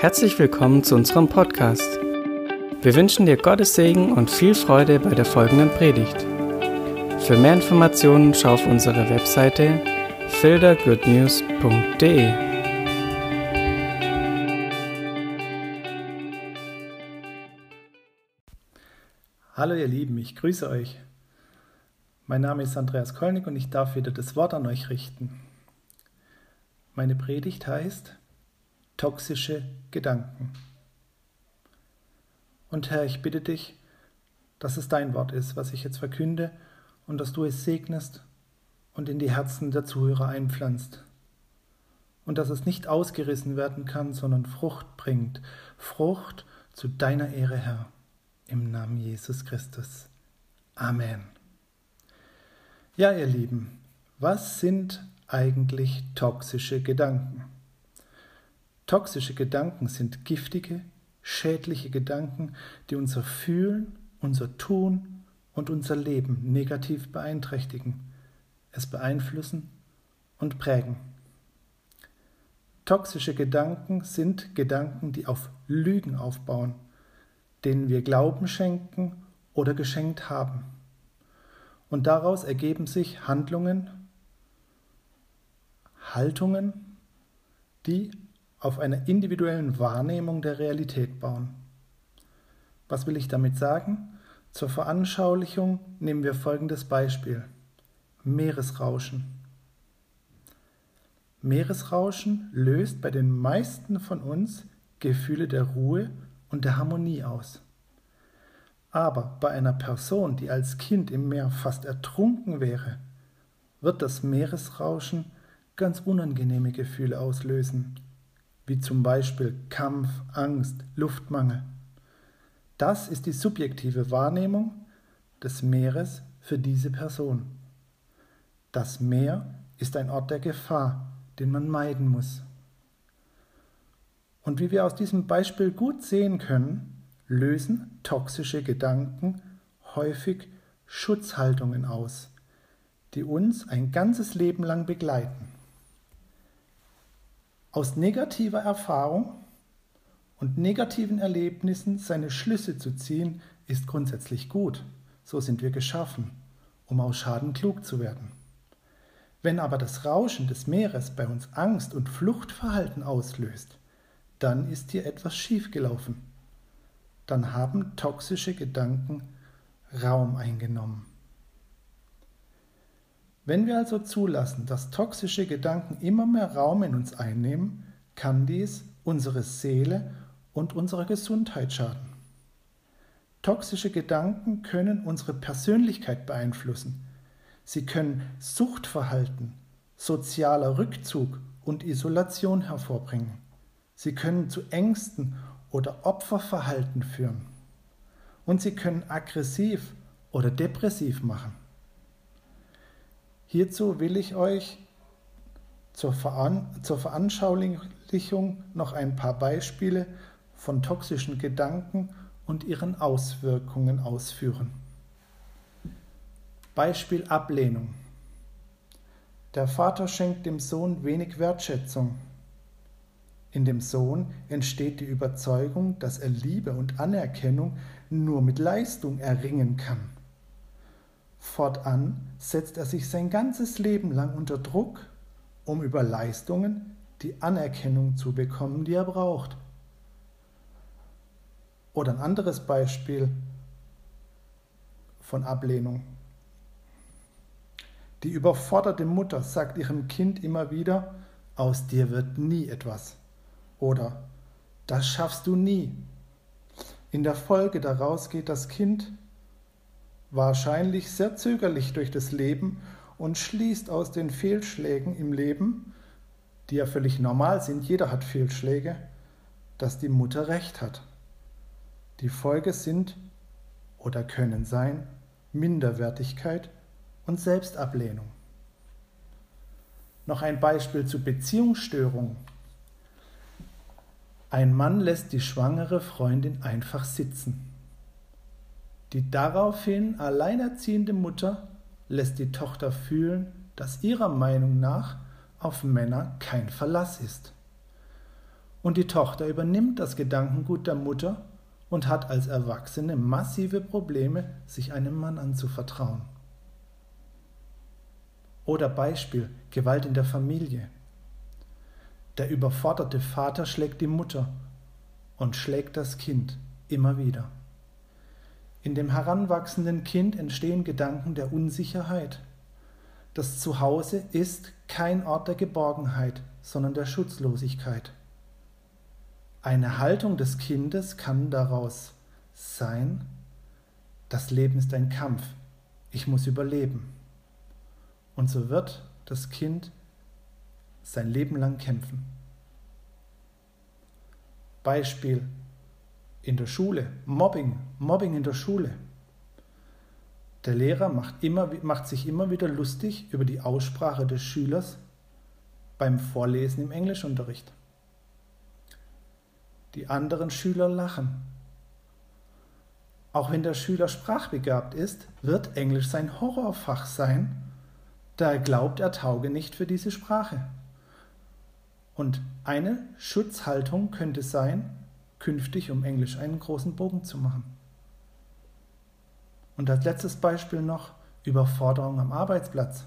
Herzlich willkommen zu unserem Podcast. Wir wünschen dir Gottes Segen und viel Freude bei der folgenden Predigt. Für mehr Informationen schau auf unsere Webseite fildergoodnews.de. Hallo ihr Lieben, ich grüße euch. Mein Name ist Andreas Kolnig und ich darf wieder das Wort an euch richten. Meine Predigt heißt toxische Gedanken. Und Herr, ich bitte dich, dass es dein Wort ist, was ich jetzt verkünde, und dass du es segnest und in die Herzen der Zuhörer einpflanzt. Und dass es nicht ausgerissen werden kann, sondern Frucht bringt. Frucht zu deiner Ehre, Herr. Im Namen Jesus Christus. Amen. Ja, ihr Lieben, was sind eigentlich toxische Gedanken? Toxische Gedanken sind giftige, schädliche Gedanken, die unser Fühlen, unser Tun und unser Leben negativ beeinträchtigen, es beeinflussen und prägen. Toxische Gedanken sind Gedanken, die auf Lügen aufbauen, denen wir Glauben schenken oder geschenkt haben. Und daraus ergeben sich Handlungen, Haltungen, die auf einer individuellen Wahrnehmung der Realität bauen. Was will ich damit sagen? Zur Veranschaulichung nehmen wir folgendes Beispiel. Meeresrauschen. Meeresrauschen löst bei den meisten von uns Gefühle der Ruhe und der Harmonie aus. Aber bei einer Person, die als Kind im Meer fast ertrunken wäre, wird das Meeresrauschen ganz unangenehme Gefühle auslösen, wie zum Beispiel Kampf, Angst, Luftmangel. Das ist die subjektive Wahrnehmung des Meeres für diese Person. Das Meer ist ein Ort der Gefahr, den man meiden muss. Und wie wir aus diesem Beispiel gut sehen können, lösen toxische Gedanken häufig Schutzhaltungen aus, die uns ein ganzes Leben lang begleiten. Aus negativer Erfahrung und negativen Erlebnissen seine Schlüsse zu ziehen, ist grundsätzlich gut. So sind wir geschaffen, um aus Schaden klug zu werden. Wenn aber das Rauschen des Meeres bei uns Angst und Fluchtverhalten auslöst, dann ist hier etwas schiefgelaufen. Dann haben toxische Gedanken Raum eingenommen. Wenn wir also zulassen, dass toxische Gedanken immer mehr Raum in uns einnehmen, kann dies unsere Seele und unsere Gesundheit schaden. Toxische Gedanken können unsere Persönlichkeit beeinflussen. Sie können Suchtverhalten, sozialer Rückzug und Isolation hervorbringen. Sie können zu Ängsten oder Opferverhalten führen. Und sie können aggressiv oder depressiv machen. Hierzu will ich euch zur, Veran zur Veranschaulichung noch ein paar Beispiele von toxischen Gedanken und ihren Auswirkungen ausführen. Beispiel Ablehnung. Der Vater schenkt dem Sohn wenig Wertschätzung. In dem Sohn entsteht die Überzeugung, dass er Liebe und Anerkennung nur mit Leistung erringen kann. Fortan setzt er sich sein ganzes Leben lang unter Druck, um über Leistungen die Anerkennung zu bekommen, die er braucht. Oder ein anderes Beispiel von Ablehnung. Die überforderte Mutter sagt ihrem Kind immer wieder, aus dir wird nie etwas. Oder das schaffst du nie. In der Folge daraus geht das Kind wahrscheinlich sehr zögerlich durch das Leben und schließt aus den Fehlschlägen im Leben, die ja völlig normal sind, jeder hat Fehlschläge, dass die Mutter recht hat. Die Folge sind oder können sein Minderwertigkeit und Selbstablehnung. Noch ein Beispiel zu Beziehungsstörungen. Ein Mann lässt die schwangere Freundin einfach sitzen. Die daraufhin alleinerziehende Mutter lässt die Tochter fühlen, dass ihrer Meinung nach auf Männer kein Verlass ist. Und die Tochter übernimmt das Gedankengut der Mutter und hat als Erwachsene massive Probleme, sich einem Mann anzuvertrauen. Oder Beispiel Gewalt in der Familie. Der überforderte Vater schlägt die Mutter und schlägt das Kind immer wieder. In dem heranwachsenden Kind entstehen Gedanken der Unsicherheit. Das Zuhause ist kein Ort der Geborgenheit, sondern der Schutzlosigkeit. Eine Haltung des Kindes kann daraus sein, das Leben ist ein Kampf, ich muss überleben. Und so wird das Kind sein Leben lang kämpfen. Beispiel in der Schule, Mobbing, Mobbing in der Schule. Der Lehrer macht, immer, macht sich immer wieder lustig über die Aussprache des Schülers beim Vorlesen im Englischunterricht. Die anderen Schüler lachen. Auch wenn der Schüler sprachbegabt ist, wird Englisch sein Horrorfach sein, da er glaubt, er tauge nicht für diese Sprache. Und eine Schutzhaltung könnte sein, künftig um Englisch einen großen Bogen zu machen. Und als letztes Beispiel noch Überforderung am Arbeitsplatz.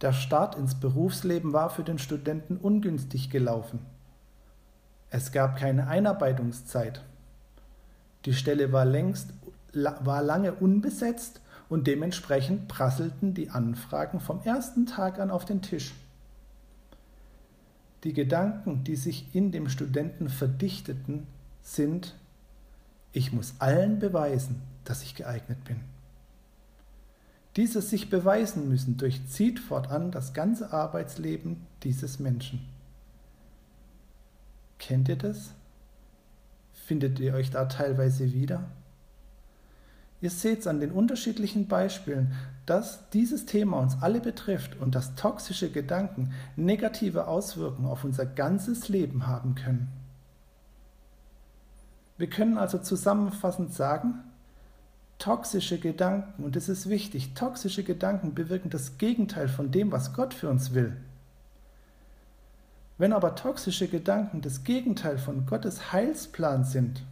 Der Start ins Berufsleben war für den Studenten ungünstig gelaufen. Es gab keine Einarbeitungszeit. Die Stelle war längst war lange unbesetzt und dementsprechend prasselten die Anfragen vom ersten Tag an auf den Tisch. Die Gedanken, die sich in dem Studenten verdichteten, sind, ich muss allen beweisen, dass ich geeignet bin. Dieses sich beweisen müssen durchzieht fortan das ganze Arbeitsleben dieses Menschen. Kennt ihr das? Findet ihr euch da teilweise wieder? Ihr seht es an den unterschiedlichen Beispielen, dass dieses Thema uns alle betrifft und dass toxische Gedanken negative Auswirkungen auf unser ganzes Leben haben können. Wir können also zusammenfassend sagen, toxische Gedanken, und es ist wichtig, toxische Gedanken bewirken das Gegenteil von dem, was Gott für uns will. Wenn aber toxische Gedanken das Gegenteil von Gottes Heilsplan sind,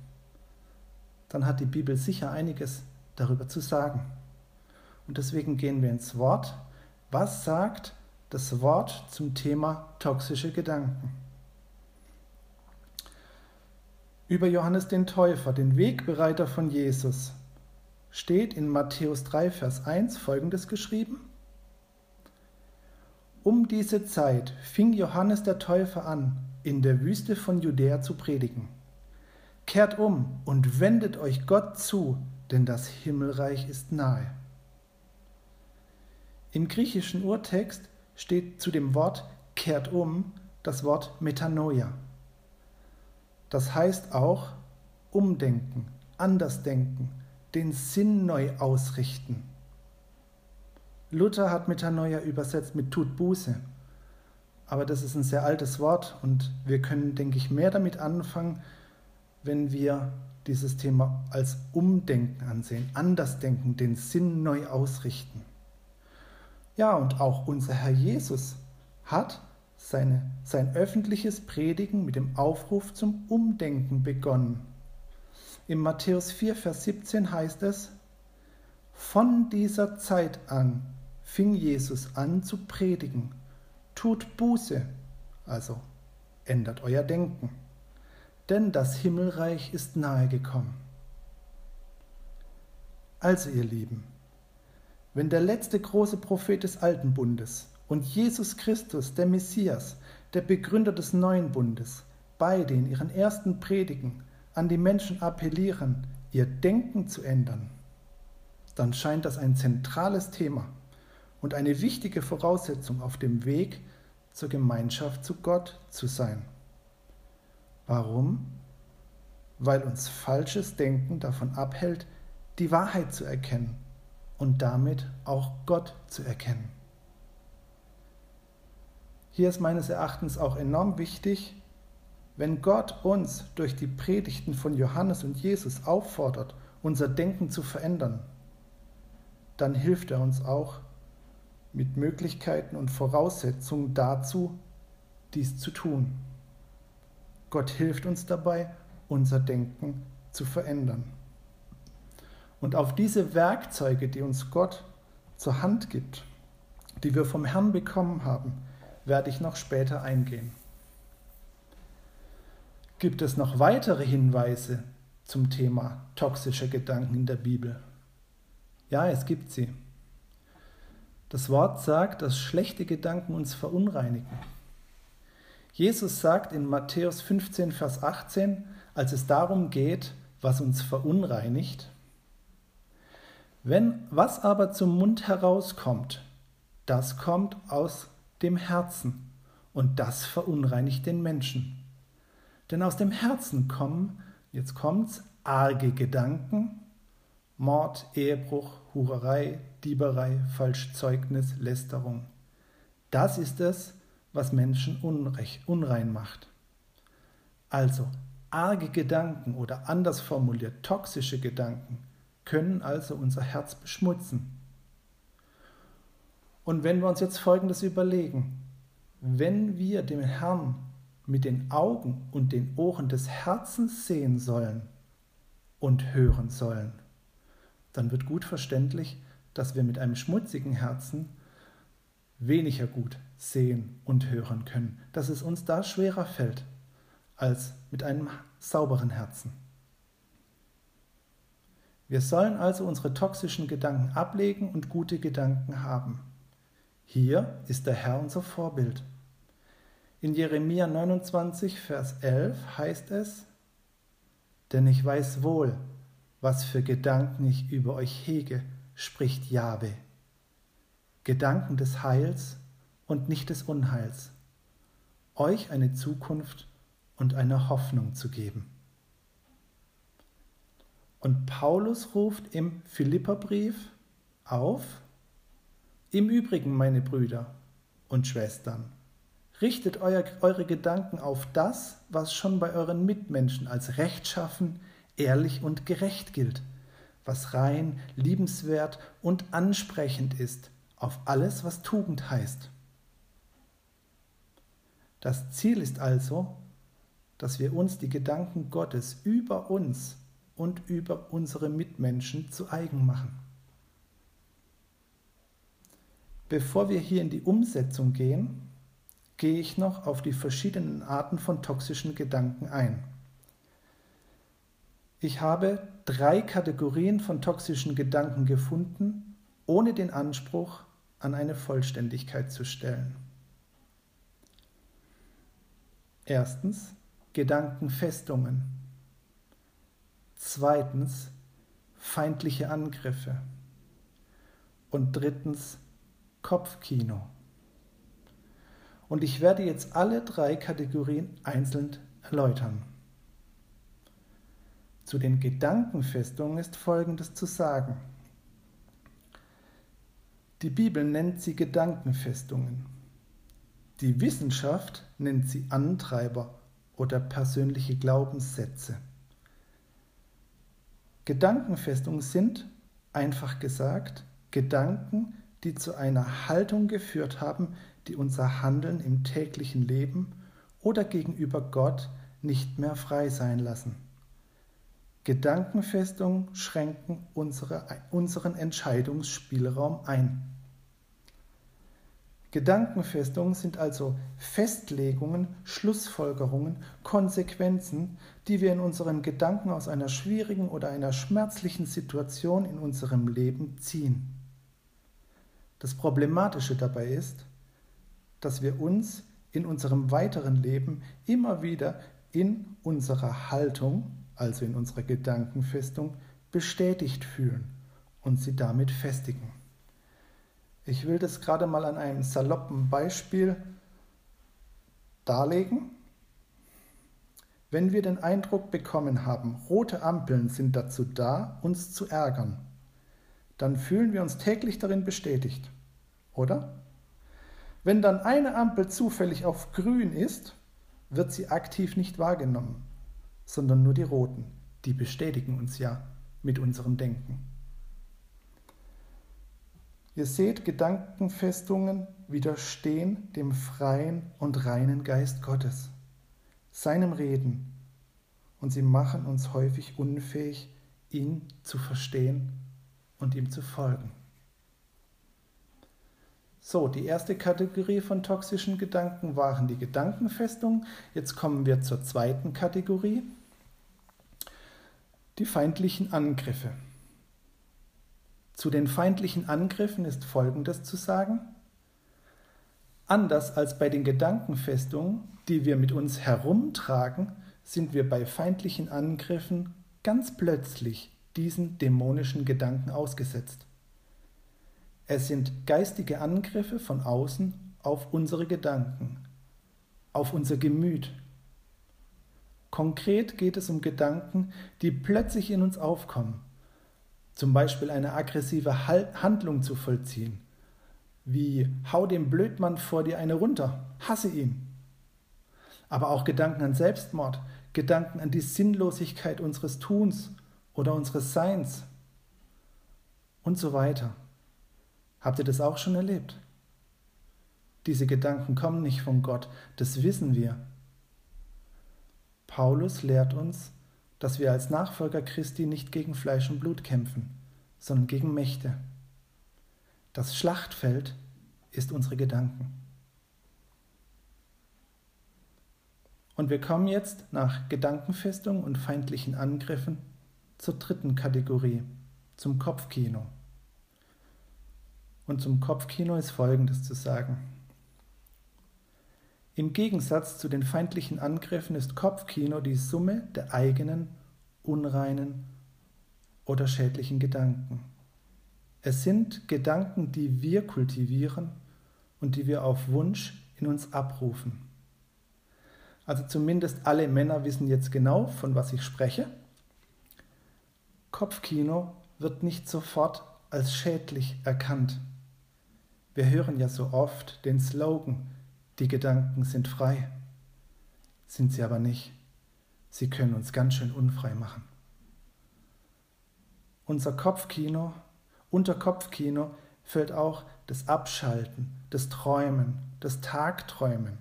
dann hat die Bibel sicher einiges darüber zu sagen. Und deswegen gehen wir ins Wort. Was sagt das Wort zum Thema toxische Gedanken? Über Johannes den Täufer, den Wegbereiter von Jesus, steht in Matthäus 3, Vers 1 folgendes geschrieben. Um diese Zeit fing Johannes der Täufer an, in der Wüste von Judäa zu predigen. Kehrt um und wendet euch Gott zu, denn das Himmelreich ist nahe. Im griechischen Urtext steht zu dem Wort kehrt um das Wort Metanoia. Das heißt auch umdenken, andersdenken, den Sinn neu ausrichten. Luther hat Metanoia übersetzt mit tut Buße. Aber das ist ein sehr altes Wort und wir können, denke ich, mehr damit anfangen, wenn wir dieses Thema als Umdenken ansehen, Andersdenken, den Sinn neu ausrichten. Ja, und auch unser Herr Jesus hat seine, sein öffentliches Predigen mit dem Aufruf zum Umdenken begonnen. Im Matthäus 4, Vers 17 heißt es, von dieser Zeit an fing Jesus an zu predigen. Tut Buße, also ändert euer Denken, denn das Himmelreich ist nahe gekommen. Also ihr Lieben, wenn der letzte große Prophet des alten Bundes und Jesus Christus, der Messias, der Begründer des neuen Bundes, beide in ihren ersten Predigen an die Menschen appellieren, ihr Denken zu ändern, dann scheint das ein zentrales Thema und eine wichtige Voraussetzung auf dem Weg zur Gemeinschaft zu Gott zu sein. Warum? Weil uns falsches Denken davon abhält, die Wahrheit zu erkennen und damit auch Gott zu erkennen. Hier ist meines Erachtens auch enorm wichtig, wenn Gott uns durch die Predigten von Johannes und Jesus auffordert, unser Denken zu verändern, dann hilft er uns auch, mit Möglichkeiten und Voraussetzungen dazu, dies zu tun. Gott hilft uns dabei, unser Denken zu verändern. Und auf diese Werkzeuge, die uns Gott zur Hand gibt, die wir vom Herrn bekommen haben, werde ich noch später eingehen. Gibt es noch weitere Hinweise zum Thema toxische Gedanken in der Bibel? Ja, es gibt sie. Das Wort sagt, dass schlechte Gedanken uns verunreinigen. Jesus sagt in Matthäus 15, Vers 18, als es darum geht, was uns verunreinigt, wenn was aber zum Mund herauskommt, das kommt aus dem Herzen und das verunreinigt den Menschen. Denn aus dem Herzen kommen, jetzt kommt's, arge Gedanken, Mord, Ehebruch, Hurerei, Dieberei, Falschzeugnis, Lästerung. Das ist es, was Menschen unrein macht. Also, arge Gedanken oder anders formuliert toxische Gedanken können also unser Herz beschmutzen. Und wenn wir uns jetzt Folgendes überlegen, wenn wir dem Herrn mit den Augen und den Ohren des Herzens sehen sollen und hören sollen, dann wird gut verständlich, dass wir mit einem schmutzigen Herzen weniger gut sehen und hören können, dass es uns da schwerer fällt als mit einem sauberen Herzen. Wir sollen also unsere toxischen Gedanken ablegen und gute Gedanken haben. Hier ist der Herr unser Vorbild. In Jeremia 29, Vers 11 heißt es, Denn ich weiß wohl, was für Gedanken ich über euch hege, spricht Jahwe. Gedanken des Heils und nicht des Unheils, euch eine Zukunft und eine Hoffnung zu geben. Und Paulus ruft im Philipperbrief auf, im Übrigen, meine Brüder und Schwestern, richtet euer, eure Gedanken auf das, was schon bei euren Mitmenschen als rechtschaffen, ehrlich und gerecht gilt, was rein, liebenswert und ansprechend ist, auf alles, was Tugend heißt. Das Ziel ist also, dass wir uns die Gedanken Gottes über uns und über unsere Mitmenschen zu eigen machen. Bevor wir hier in die Umsetzung gehen, gehe ich noch auf die verschiedenen Arten von toxischen Gedanken ein. Ich habe drei Kategorien von toxischen Gedanken gefunden, ohne den Anspruch an eine Vollständigkeit zu stellen. Erstens Gedankenfestungen. Zweitens feindliche Angriffe. Und drittens Kopfkino. Und ich werde jetzt alle drei Kategorien einzeln erläutern. Zu den Gedankenfestungen ist Folgendes zu sagen. Die Bibel nennt sie Gedankenfestungen. Die Wissenschaft nennt sie Antreiber oder persönliche Glaubenssätze. Gedankenfestungen sind, einfach gesagt, Gedanken, die zu einer Haltung geführt haben, die unser Handeln im täglichen Leben oder gegenüber Gott nicht mehr frei sein lassen. Gedankenfestungen schränken unsere, unseren Entscheidungsspielraum ein. Gedankenfestungen sind also Festlegungen, Schlussfolgerungen, Konsequenzen, die wir in unseren Gedanken aus einer schwierigen oder einer schmerzlichen Situation in unserem Leben ziehen. Das Problematische dabei ist, dass wir uns in unserem weiteren Leben immer wieder in unserer Haltung, also in unserer Gedankenfestung, bestätigt fühlen und sie damit festigen. Ich will das gerade mal an einem saloppen Beispiel darlegen. Wenn wir den Eindruck bekommen haben, rote Ampeln sind dazu da, uns zu ärgern, dann fühlen wir uns täglich darin bestätigt, oder? Wenn dann eine Ampel zufällig auf grün ist, wird sie aktiv nicht wahrgenommen, sondern nur die roten, die bestätigen uns ja mit unserem Denken. Ihr seht, Gedankenfestungen widerstehen dem freien und reinen Geist Gottes, seinem Reden, und sie machen uns häufig unfähig, ihn zu verstehen und ihm zu folgen. So, die erste Kategorie von toxischen Gedanken waren die Gedankenfestungen. Jetzt kommen wir zur zweiten Kategorie, die feindlichen Angriffe. Zu den feindlichen Angriffen ist Folgendes zu sagen. Anders als bei den Gedankenfestungen, die wir mit uns herumtragen, sind wir bei feindlichen Angriffen ganz plötzlich diesen dämonischen Gedanken ausgesetzt. Es sind geistige Angriffe von außen auf unsere Gedanken, auf unser Gemüt. Konkret geht es um Gedanken, die plötzlich in uns aufkommen, zum Beispiel eine aggressive Handlung zu vollziehen, wie hau dem Blödmann vor dir eine runter, hasse ihn. Aber auch Gedanken an Selbstmord, Gedanken an die Sinnlosigkeit unseres Tuns oder unseres Seins und so weiter. Habt ihr das auch schon erlebt? Diese Gedanken kommen nicht von Gott, das wissen wir. Paulus lehrt uns, dass wir als Nachfolger Christi nicht gegen Fleisch und Blut kämpfen, sondern gegen Mächte. Das Schlachtfeld ist unsere Gedanken. Und wir kommen jetzt nach Gedankenfestung und feindlichen Angriffen zur dritten Kategorie, zum Kopfkino. Und zum Kopfkino ist Folgendes zu sagen. Im Gegensatz zu den feindlichen Angriffen ist Kopfkino die Summe der eigenen, unreinen oder schädlichen Gedanken. Es sind Gedanken, die wir kultivieren und die wir auf Wunsch in uns abrufen. Also zumindest alle Männer wissen jetzt genau, von was ich spreche. Kopfkino wird nicht sofort als schädlich erkannt. Wir hören ja so oft den Slogan, die Gedanken sind frei. Sind sie aber nicht. Sie können uns ganz schön unfrei machen. Unser Kopfkino, unter Kopfkino fällt auch das Abschalten, das Träumen, das Tagträumen.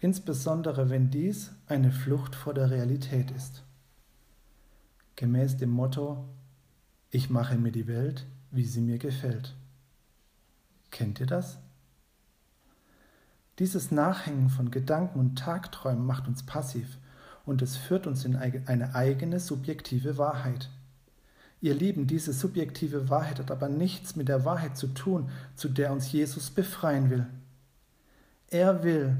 Insbesondere wenn dies eine Flucht vor der Realität ist. Gemäß dem Motto, ich mache mir die Welt, wie sie mir gefällt. Kennt ihr das? Dieses Nachhängen von Gedanken und Tagträumen macht uns passiv und es führt uns in eine eigene subjektive Wahrheit. Ihr Lieben, diese subjektive Wahrheit hat aber nichts mit der Wahrheit zu tun, zu der uns Jesus befreien will. Er will,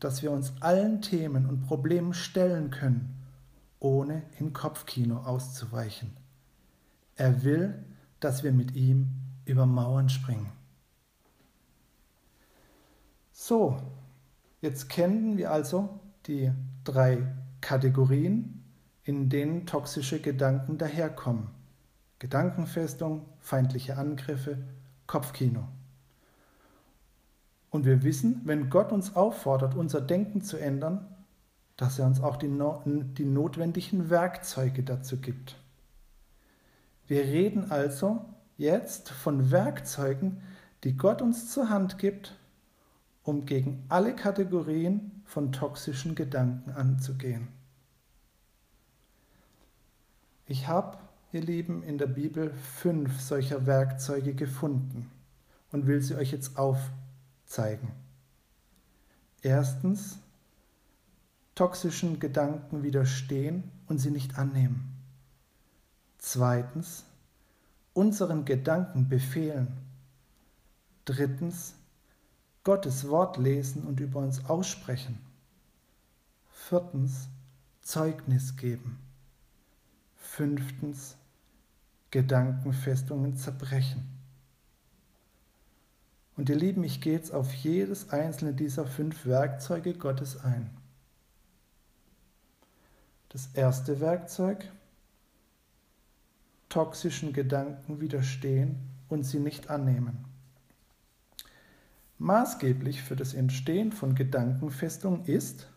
dass wir uns allen Themen und Problemen stellen können, ohne in Kopfkino auszuweichen. Er will, dass wir mit ihm über Mauern springen. So, jetzt kennen wir also die drei Kategorien, in denen toxische Gedanken daherkommen. Gedankenfestung, feindliche Angriffe, Kopfkino. Und wir wissen, wenn Gott uns auffordert, unser Denken zu ändern, dass er uns auch die, no die notwendigen Werkzeuge dazu gibt. Wir reden also jetzt von Werkzeugen, die Gott uns zur Hand gibt, um gegen alle Kategorien von toxischen Gedanken anzugehen. Ich habe, ihr Lieben, in der Bibel fünf solcher Werkzeuge gefunden und will sie euch jetzt aufzeigen. Erstens, toxischen Gedanken widerstehen und sie nicht annehmen. Zweitens, unseren Gedanken befehlen. Drittens, Gottes Wort lesen und über uns aussprechen. Viertens, Zeugnis geben. Fünftens, Gedankenfestungen zerbrechen. Und ihr Lieben, ich gehe jetzt auf jedes einzelne dieser fünf Werkzeuge Gottes ein. Das erste Werkzeug, toxischen Gedanken widerstehen und sie nicht annehmen. Maßgeblich für das Entstehen von Gedankenfestungen ist,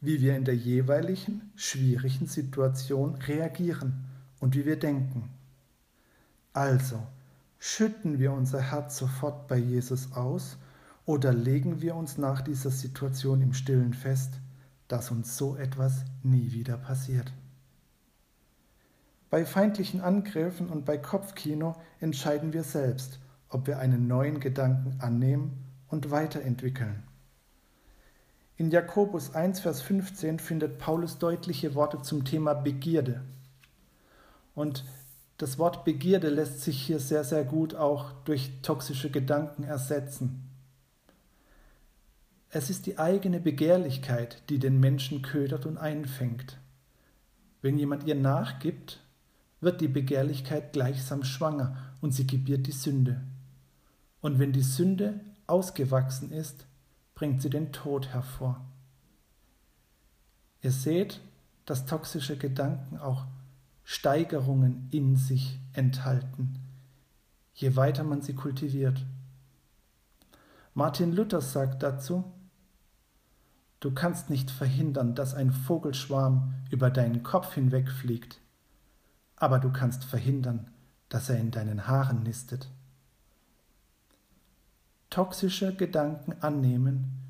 wie wir in der jeweiligen schwierigen Situation reagieren und wie wir denken. Also, Schütten wir unser Herz sofort bei Jesus aus oder legen wir uns nach dieser Situation im stillen fest, dass uns so etwas nie wieder passiert? Bei feindlichen Angriffen und bei Kopfkino entscheiden wir selbst, ob wir einen neuen Gedanken annehmen und weiterentwickeln. In Jakobus 1, Vers 15 findet Paulus deutliche Worte zum Thema Begierde. Und das Wort Begierde lässt sich hier sehr, sehr gut auch durch toxische Gedanken ersetzen. Es ist die eigene Begehrlichkeit, die den Menschen ködert und einfängt. Wenn jemand ihr nachgibt, wird die Begehrlichkeit gleichsam schwanger und sie gebiert die Sünde. Und wenn die Sünde ausgewachsen ist, bringt sie den Tod hervor. Ihr seht, dass toxische Gedanken auch Steigerungen in sich enthalten, je weiter man sie kultiviert. Martin Luther sagt dazu, Du kannst nicht verhindern, dass ein Vogelschwarm über deinen Kopf hinwegfliegt, aber du kannst verhindern, dass er in deinen Haaren nistet. Toxische Gedanken annehmen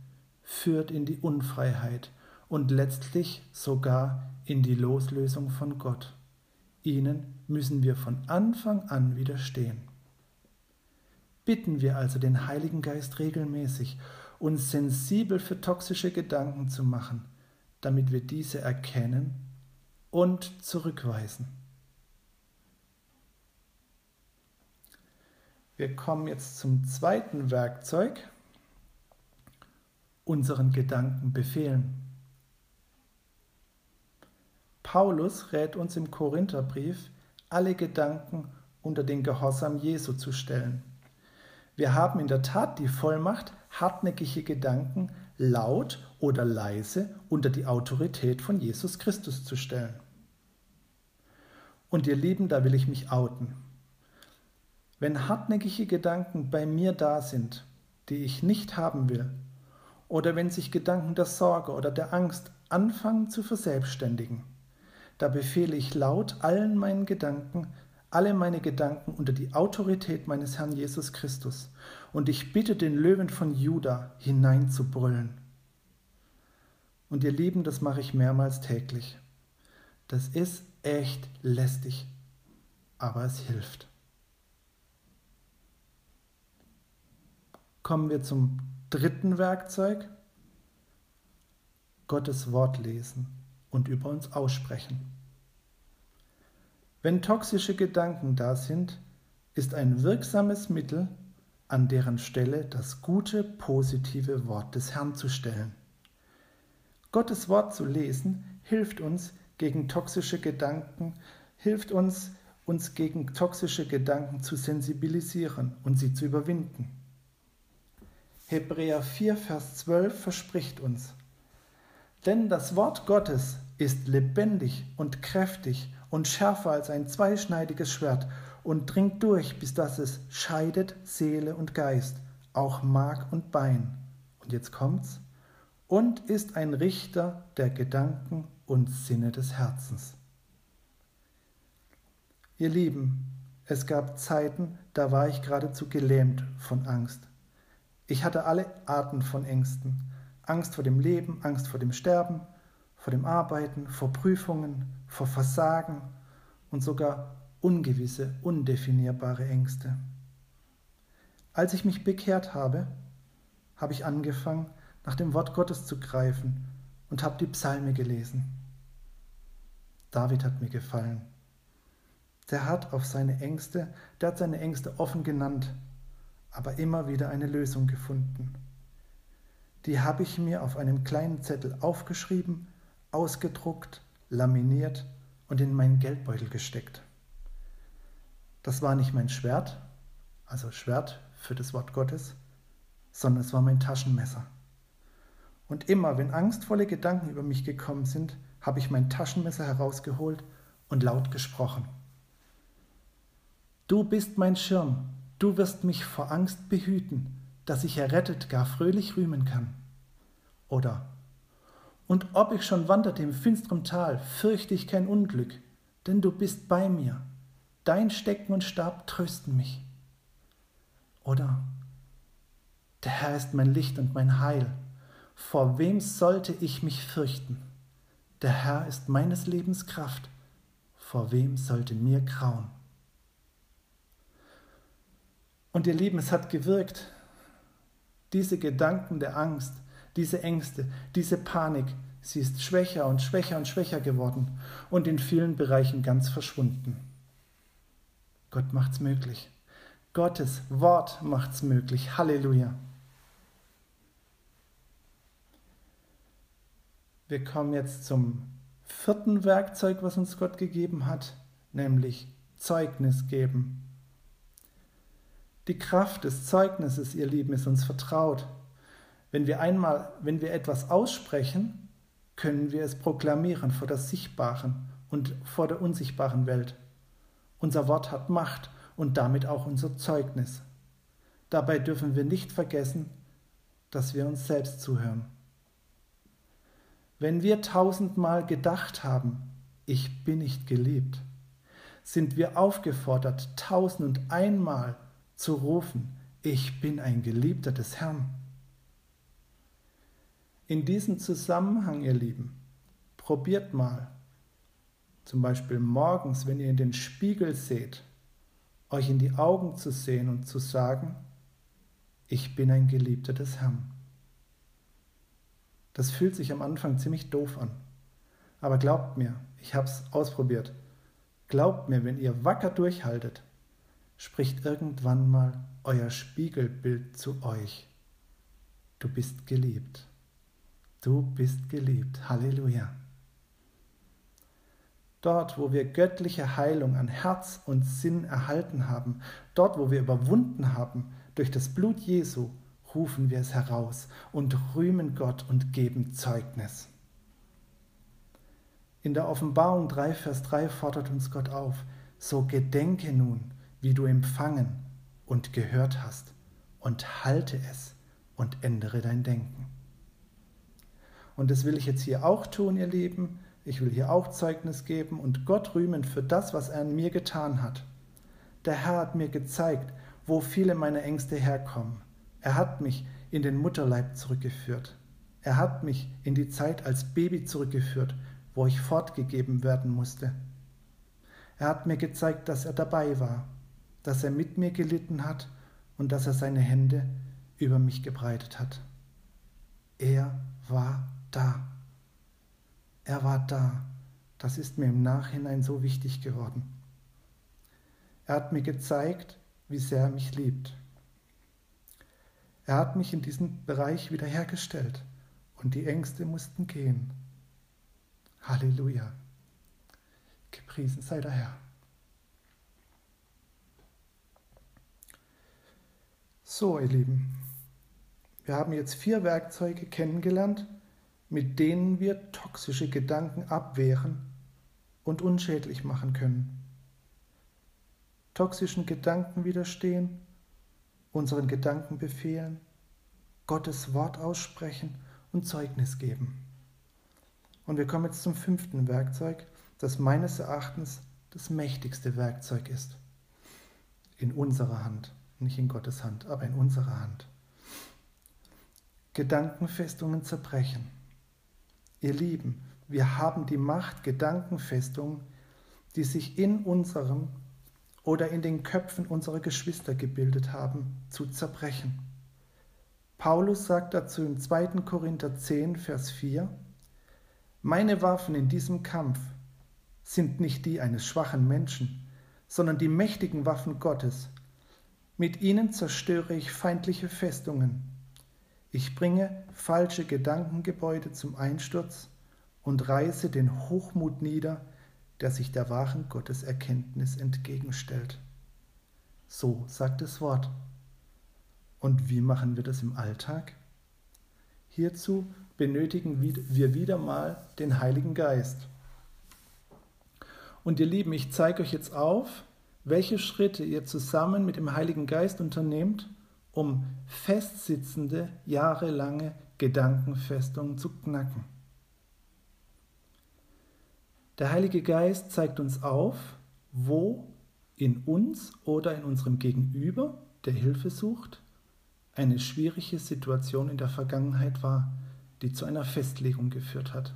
führt in die Unfreiheit und letztlich sogar in die Loslösung von Gott. Ihnen müssen wir von Anfang an widerstehen. Bitten wir also den Heiligen Geist regelmäßig, uns sensibel für toxische Gedanken zu machen, damit wir diese erkennen und zurückweisen. Wir kommen jetzt zum zweiten Werkzeug, unseren Gedanken befehlen. Paulus rät uns im Korintherbrief, alle Gedanken unter den Gehorsam Jesu zu stellen. Wir haben in der Tat die Vollmacht, hartnäckige Gedanken laut oder leise unter die Autorität von Jesus Christus zu stellen. Und ihr Lieben, da will ich mich outen. Wenn hartnäckige Gedanken bei mir da sind, die ich nicht haben will, oder wenn sich Gedanken der Sorge oder der Angst anfangen zu verselbstständigen, da befehle ich laut allen meinen Gedanken, alle meine Gedanken unter die Autorität meines Herrn Jesus Christus, und ich bitte den Löwen von Juda hineinzubrüllen. Und ihr Lieben, das mache ich mehrmals täglich. Das ist echt lästig, aber es hilft. Kommen wir zum dritten Werkzeug. Gottes Wort lesen und über uns aussprechen. Wenn toxische Gedanken da sind, ist ein wirksames Mittel, an deren Stelle das gute, positive Wort des Herrn zu stellen. Gottes Wort zu lesen hilft uns gegen toxische Gedanken, hilft uns, uns gegen toxische Gedanken zu sensibilisieren und sie zu überwinden. Hebräer 4, Vers 12 verspricht uns, denn das Wort Gottes ist lebendig und kräftig und schärfer als ein zweischneidiges Schwert und dringt durch, bis dass es scheidet Seele und Geist, auch Mark und Bein. Und jetzt kommt's. Und ist ein Richter der Gedanken und Sinne des Herzens. Ihr Lieben, es gab Zeiten, da war ich geradezu gelähmt von Angst. Ich hatte alle Arten von Ängsten. Angst vor dem Leben, Angst vor dem Sterben, vor dem Arbeiten, vor Prüfungen, vor Versagen und sogar ungewisse, undefinierbare Ängste. Als ich mich bekehrt habe, habe ich angefangen, nach dem Wort Gottes zu greifen und habe die Psalme gelesen. David hat mir gefallen. Der hat auf seine Ängste, der hat seine Ängste offen genannt, aber immer wieder eine Lösung gefunden. Die habe ich mir auf einem kleinen Zettel aufgeschrieben, ausgedruckt, laminiert und in meinen Geldbeutel gesteckt. Das war nicht mein Schwert, also Schwert für das Wort Gottes, sondern es war mein Taschenmesser. Und immer, wenn angstvolle Gedanken über mich gekommen sind, habe ich mein Taschenmesser herausgeholt und laut gesprochen. Du bist mein Schirm, du wirst mich vor Angst behüten, dass ich errettet gar fröhlich rühmen kann. Oder und ob ich schon wanderte im finsteren Tal, fürchte ich kein Unglück, denn du bist bei mir. Dein Stecken und Stab trösten mich. Oder der Herr ist mein Licht und mein Heil. Vor wem sollte ich mich fürchten? Der Herr ist meines Lebens Kraft. Vor wem sollte mir grauen? Und ihr Lieben, es hat gewirkt. Diese Gedanken der Angst, diese Ängste, diese Panik, sie ist schwächer und schwächer und schwächer geworden und in vielen Bereichen ganz verschwunden. Gott macht's möglich. Gottes Wort macht's möglich. Halleluja. Wir kommen jetzt zum vierten Werkzeug, was uns Gott gegeben hat, nämlich Zeugnis geben. Die Kraft des Zeugnisses, ihr Lieben, ist uns vertraut. Wenn wir einmal, wenn wir etwas aussprechen, können wir es proklamieren vor der sichtbaren und vor der unsichtbaren Welt. Unser Wort hat Macht und damit auch unser Zeugnis. Dabei dürfen wir nicht vergessen, dass wir uns selbst zuhören. Wenn wir tausendmal gedacht haben, ich bin nicht geliebt, sind wir aufgefordert, tausend und einmal zu rufen, ich bin ein Geliebter des Herrn. In diesem Zusammenhang, ihr Lieben, probiert mal, zum Beispiel morgens, wenn ihr in den Spiegel seht, euch in die Augen zu sehen und zu sagen, ich bin ein Geliebter des Herrn. Das fühlt sich am Anfang ziemlich doof an. Aber glaubt mir, ich habe es ausprobiert. Glaubt mir, wenn ihr wacker durchhaltet, spricht irgendwann mal euer Spiegelbild zu euch. Du bist geliebt. Du bist geliebt. Halleluja. Dort, wo wir göttliche Heilung an Herz und Sinn erhalten haben, dort, wo wir überwunden haben durch das Blut Jesu, rufen wir es heraus und rühmen Gott und geben Zeugnis. In der Offenbarung 3, Vers 3 fordert uns Gott auf, so gedenke nun, wie du empfangen und gehört hast, und halte es und ändere dein Denken. Und das will ich jetzt hier auch tun, ihr Lieben. Ich will hier auch Zeugnis geben und Gott rühmen für das, was er an mir getan hat. Der Herr hat mir gezeigt, wo viele meiner Ängste herkommen. Er hat mich in den Mutterleib zurückgeführt. Er hat mich in die Zeit als Baby zurückgeführt, wo ich fortgegeben werden musste. Er hat mir gezeigt, dass er dabei war, dass er mit mir gelitten hat und dass er seine Hände über mich gebreitet hat. Er war da. Er war da. Das ist mir im Nachhinein so wichtig geworden. Er hat mir gezeigt, wie sehr er mich liebt. Er hat mich in diesem Bereich wiederhergestellt und die Ängste mussten gehen. Halleluja. Gepriesen sei der Herr. So, ihr Lieben, wir haben jetzt vier Werkzeuge kennengelernt, mit denen wir toxische Gedanken abwehren und unschädlich machen können. Toxischen Gedanken widerstehen, unseren Gedanken befehlen, Gottes Wort aussprechen und Zeugnis geben. Und wir kommen jetzt zum fünften Werkzeug, das meines Erachtens das mächtigste Werkzeug ist. In unserer Hand nicht in Gottes Hand, aber in unserer Hand. Gedankenfestungen zerbrechen. Ihr Lieben, wir haben die Macht, Gedankenfestungen, die sich in unserem oder in den Köpfen unserer Geschwister gebildet haben, zu zerbrechen. Paulus sagt dazu im 2. Korinther 10, Vers 4, Meine Waffen in diesem Kampf sind nicht die eines schwachen Menschen, sondern die mächtigen Waffen Gottes mit ihnen zerstöre ich feindliche Festungen. Ich bringe falsche Gedankengebäude zum Einsturz und reiße den Hochmut nieder, der sich der wahren Gotteserkenntnis entgegenstellt. So sagt das Wort. Und wie machen wir das im Alltag? Hierzu benötigen wir wieder mal den Heiligen Geist. Und ihr Lieben, ich zeige euch jetzt auf, welche Schritte ihr zusammen mit dem Heiligen Geist unternehmt, um festsitzende, jahrelange Gedankenfestungen zu knacken. Der Heilige Geist zeigt uns auf, wo in uns oder in unserem Gegenüber der Hilfe sucht, eine schwierige Situation in der Vergangenheit war, die zu einer Festlegung geführt hat.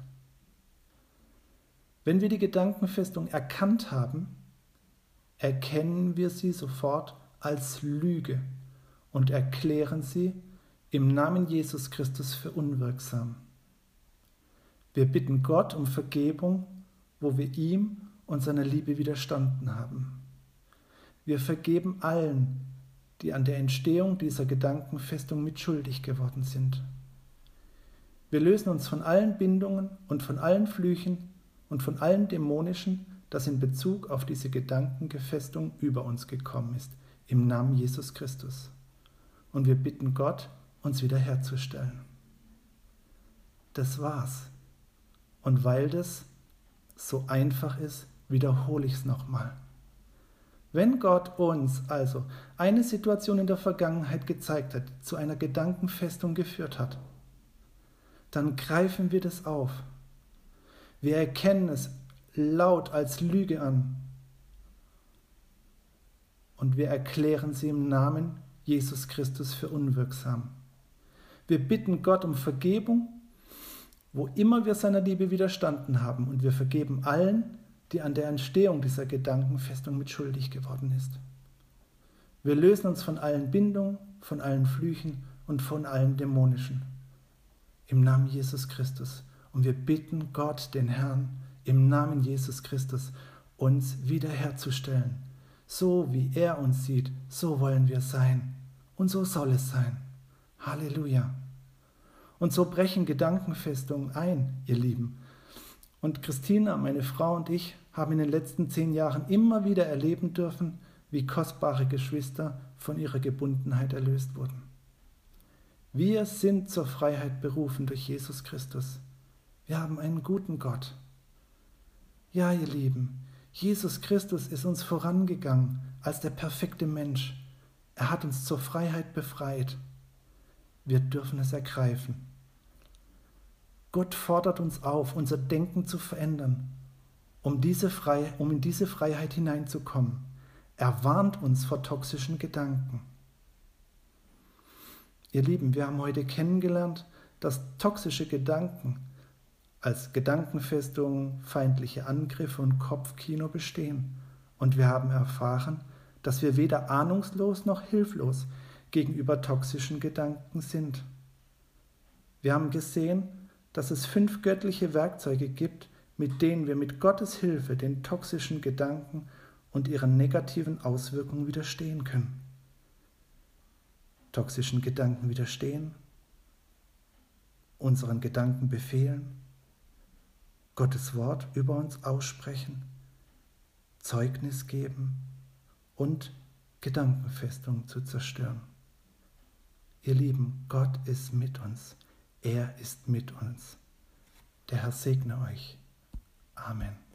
Wenn wir die Gedankenfestung erkannt haben, erkennen wir sie sofort als Lüge und erklären sie im Namen Jesus Christus für unwirksam. Wir bitten Gott um Vergebung, wo wir ihm und seiner Liebe widerstanden haben. Wir vergeben allen, die an der Entstehung dieser Gedankenfestung mitschuldig geworden sind. Wir lösen uns von allen Bindungen und von allen Flüchen und von allem Dämonischen, das in Bezug auf diese Gedankengefestung über uns gekommen ist, im Namen Jesus Christus. Und wir bitten Gott, uns wiederherzustellen. Das war's. Und weil das so einfach ist, wiederhole ich es nochmal. Wenn Gott uns also eine Situation in der Vergangenheit gezeigt hat, zu einer Gedankenfestung geführt hat, dann greifen wir das auf. Wir erkennen es laut als Lüge an und wir erklären sie im Namen Jesus Christus für unwirksam. Wir bitten Gott um Vergebung wo immer wir seiner Liebe widerstanden haben, und wir vergeben allen, die an der Entstehung dieser Gedankenfestung mit schuldig geworden ist. Wir lösen uns von allen Bindungen, von allen Flüchen und von allen Dämonischen. Im Namen Jesus Christus. Und wir bitten Gott, den Herrn, im Namen Jesus Christus, uns wiederherzustellen. So wie er uns sieht, so wollen wir sein. Und so soll es sein. Halleluja. Und so brechen Gedankenfestungen ein, ihr Lieben. Und Christina, meine Frau und ich haben in den letzten zehn Jahren immer wieder erleben dürfen, wie kostbare Geschwister von ihrer Gebundenheit erlöst wurden. Wir sind zur Freiheit berufen durch Jesus Christus. Wir haben einen guten Gott. Ja, ihr Lieben, Jesus Christus ist uns vorangegangen als der perfekte Mensch. Er hat uns zur Freiheit befreit. Wir dürfen es ergreifen. Gott fordert uns auf, unser Denken zu verändern, um, diese Frei um in diese Freiheit hineinzukommen. Er warnt uns vor toxischen Gedanken. Ihr Lieben, wir haben heute kennengelernt, dass toxische Gedanken als Gedankenfestungen, feindliche Angriffe und Kopfkino bestehen. Und wir haben erfahren, dass wir weder ahnungslos noch hilflos gegenüber toxischen Gedanken sind. Wir haben gesehen, dass es fünf göttliche Werkzeuge gibt, mit denen wir mit Gottes Hilfe den toxischen Gedanken und ihren negativen Auswirkungen widerstehen können. Toxischen Gedanken widerstehen, unseren Gedanken befehlen, Gottes Wort über uns aussprechen, Zeugnis geben und Gedankenfestungen zu zerstören. Ihr Lieben, Gott ist mit uns. Er ist mit uns. Der Herr segne euch. Amen.